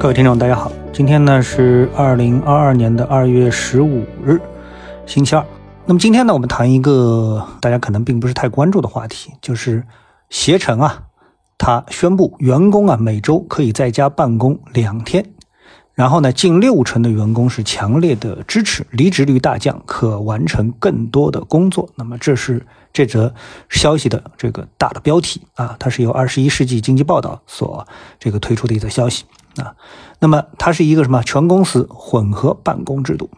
各位听众，大家好，今天呢是二零二二年的二月十五日，星期二。那么今天呢，我们谈一个大家可能并不是太关注的话题，就是携程啊，它宣布员工啊每周可以在家办公两天，然后呢，近六成的员工是强烈的支持，离职率大降，可完成更多的工作。那么这是这则消息的这个大的标题啊，它是由二十一世纪经济报道所这个推出的一则消息。啊，那么它是一个什么全公司混合办公制度？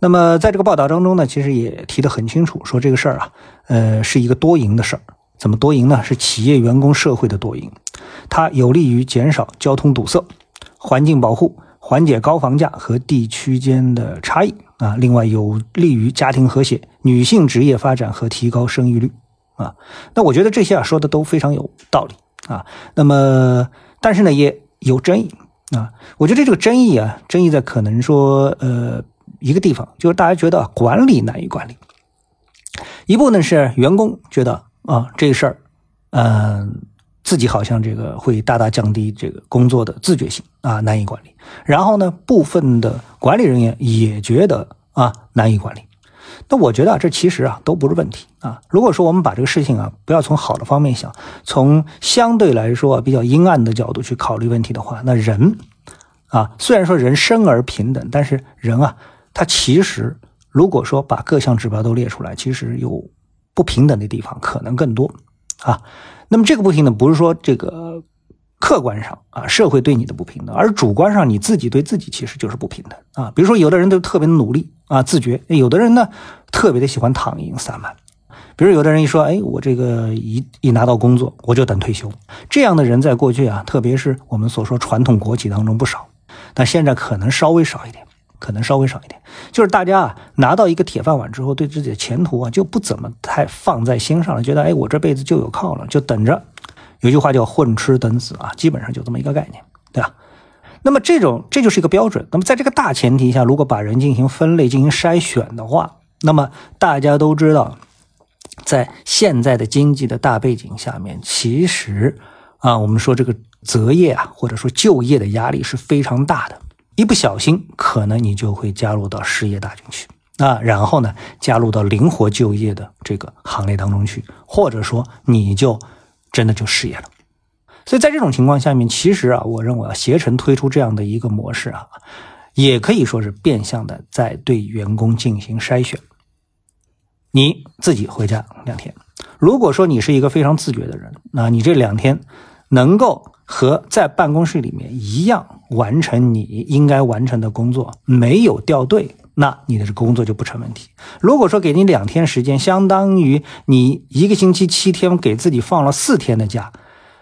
那么在这个报道当中呢，其实也提得很清楚，说这个事儿啊，呃，是一个多赢的事儿。怎么多赢呢？是企业、员工、社会的多赢。它有利于减少交通堵塞、环境保护、缓解高房价和地区间的差异啊。另外，有利于家庭和谐、女性职业发展和提高生育率啊。那我觉得这些啊说的都非常有道理啊。那么，但是呢，也。有争议啊，我觉得这个争议啊，争议在可能说，呃，一个地方就是大家觉得管理难以管理，一部分是员工觉得啊，这个事儿，嗯，自己好像这个会大大降低这个工作的自觉性啊，难以管理。然后呢，部分的管理人员也觉得啊，难以管理。那我觉得啊，这其实啊都不是问题啊。如果说我们把这个事情啊，不要从好的方面想，从相对来说啊比较阴暗的角度去考虑问题的话，那人啊，虽然说人生而平等，但是人啊，他其实如果说把各项指标都列出来，其实有不平等的地方可能更多啊。那么这个不平等不是说这个。客观上啊，社会对你的不平等，而主观上你自己对自己其实就是不平等啊。比如说，有的人都特别努力啊，自觉；有的人呢，特别的喜欢躺赢散漫。比如有的人一说，哎，我这个一一拿到工作，我就等退休。这样的人在过去啊，特别是我们所说传统国企当中不少，但现在可能稍微少一点，可能稍微少一点。就是大家啊，拿到一个铁饭碗之后，对自己的前途啊，就不怎么太放在心上了，觉得哎，我这辈子就有靠了，就等着。有句话叫“混吃等死”啊，基本上就这么一个概念，对吧？那么这种这就是一个标准。那么在这个大前提下，如果把人进行分类、进行筛选的话，那么大家都知道，在现在的经济的大背景下面，其实啊，我们说这个择业啊，或者说就业的压力是非常大的。一不小心，可能你就会加入到失业大军去啊，然后呢，加入到灵活就业的这个行列当中去，或者说你就。真的就失业了，所以在这种情况下面，其实啊，我认为，携程推出这样的一个模式啊，也可以说是变相的在对员工进行筛选。你自己回家两天，如果说你是一个非常自觉的人，那你这两天能够和在办公室里面一样完成你应该完成的工作，没有掉队。那你的这工作就不成问题。如果说给你两天时间，相当于你一个星期七天给自己放了四天的假，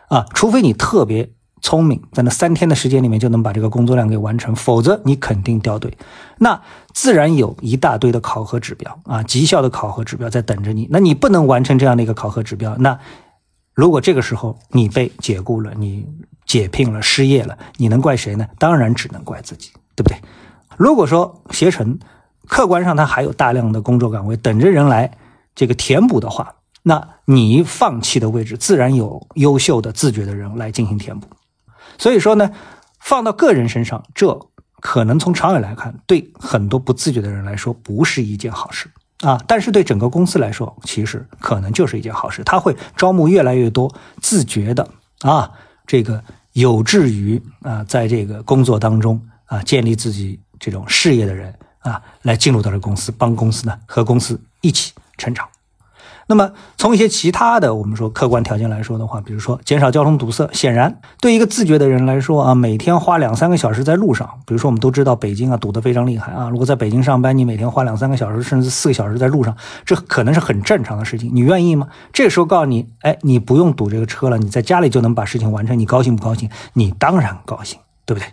啊，除非你特别聪明，在那三天的时间里面就能把这个工作量给完成，否则你肯定掉队。那自然有一大堆的考核指标啊，绩效的考核指标在等着你。那你不能完成这样的一个考核指标，那如果这个时候你被解雇了，你解聘了，失业了，你能怪谁呢？当然只能怪自己，对不对？如果说携程客观上它还有大量的工作岗位等着人来这个填补的话，那你放弃的位置自然有优秀的自觉的人来进行填补。所以说呢，放到个人身上，这可能从长远来看，对很多不自觉的人来说不是一件好事啊。但是对整个公司来说，其实可能就是一件好事，他会招募越来越多自觉的啊，这个有志于啊，在这个工作当中啊，建立自己。这种事业的人啊，来进入到这公司，帮公司呢和公司一起成长。那么从一些其他的我们说客观条件来说的话，比如说减少交通堵塞，显然对一个自觉的人来说啊，每天花两三个小时在路上，比如说我们都知道北京啊堵得非常厉害啊，如果在北京上班，你每天花两三个小时甚至四个小时在路上，这可能是很正常的事情，你愿意吗？这时候告诉你，哎，你不用堵这个车了，你在家里就能把事情完成，你高兴不高兴？你当然高兴，对不对？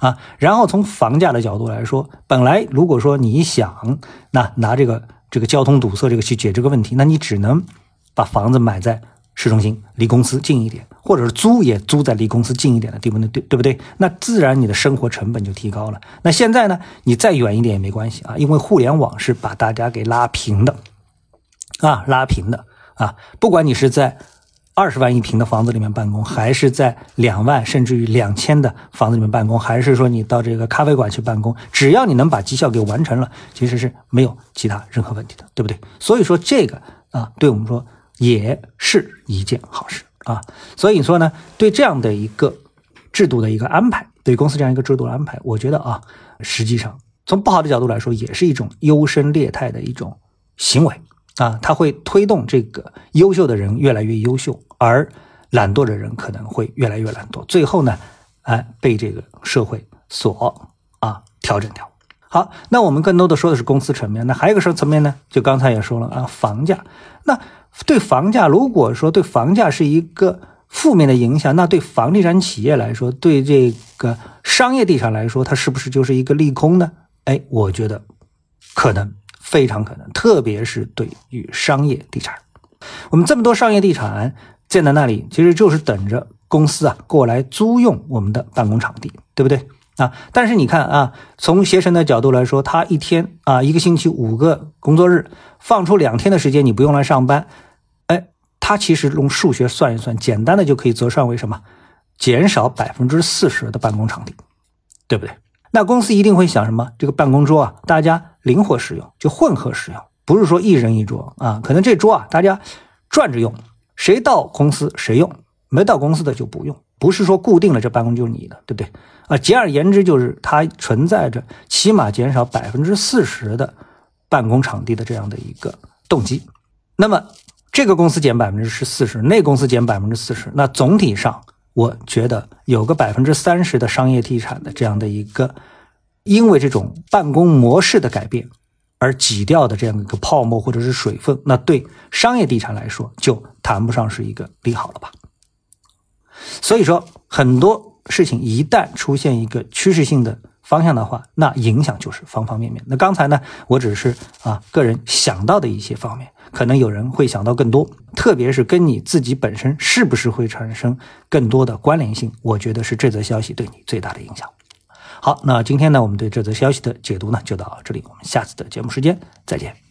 啊，然后从房价的角度来说，本来如果说你想那拿这个这个交通堵塞这个去解这个问题，那你只能把房子买在市中心，离公司近一点，或者是租也租在离公司近一点的地方，对对不对？那自然你的生活成本就提高了。那现在呢，你再远一点也没关系啊，因为互联网是把大家给拉平的，啊，拉平的啊，不管你是在二十万一平的房子里面办公，还是在两万甚至于两千的房子里面办公，还是说你到这个咖啡馆去办公，只要你能把绩效给完成了，其实是没有其他任何问题的，对不对？所以说这个啊，对我们说也是一件好事啊。所以说呢，对这样的一个制度的一个安排，对公司这样一个制度的安排，我觉得啊，实际上从不好的角度来说，也是一种优胜劣汰的一种行为。啊，它会推动这个优秀的人越来越优秀，而懒惰的人可能会越来越懒惰，最后呢，哎，被这个社会所啊调整掉。好，那我们更多的说的是公司层面，那还有一个什么层面呢？就刚才也说了啊，房价。那对房价，如果说对房价是一个负面的影响，那对房地产企业来说，对这个商业地产来说，它是不是就是一个利空呢？哎，我觉得可能。非常可能，特别是对于商业地产，我们这么多商业地产建在那里，其实就是等着公司啊过来租用我们的办公场地，对不对啊？但是你看啊，从携程的角度来说，他一天啊一个星期五个工作日，放出两天的时间你不用来上班，哎，他其实用数学算一算，简单的就可以折算为什么？减少百分之四十的办公场地，对不对？那公司一定会想什么？这个办公桌啊，大家灵活使用，就混合使用，不是说一人一桌啊。可能这桌啊，大家转着用，谁到公司谁用，没到公司的就不用。不是说固定了这办公就是你的，对不对？啊，简而言之就是它存在着起码减少百分之四十的办公场地的这样的一个动机。那么这个公司减百分之十四十，那公司减百分之四十，那总体上。我觉得有个百分之三十的商业地产的这样的一个，因为这种办公模式的改变而挤掉的这样一个泡沫或者是水分，那对商业地产来说就谈不上是一个利好了吧。所以说很多事情一旦出现一个趋势性的方向的话，那影响就是方方面面。那刚才呢，我只是啊个人想到的一些方面。可能有人会想到更多，特别是跟你自己本身是不是会产生更多的关联性？我觉得是这则消息对你最大的影响。好，那今天呢，我们对这则消息的解读呢就到这里，我们下次的节目时间再见。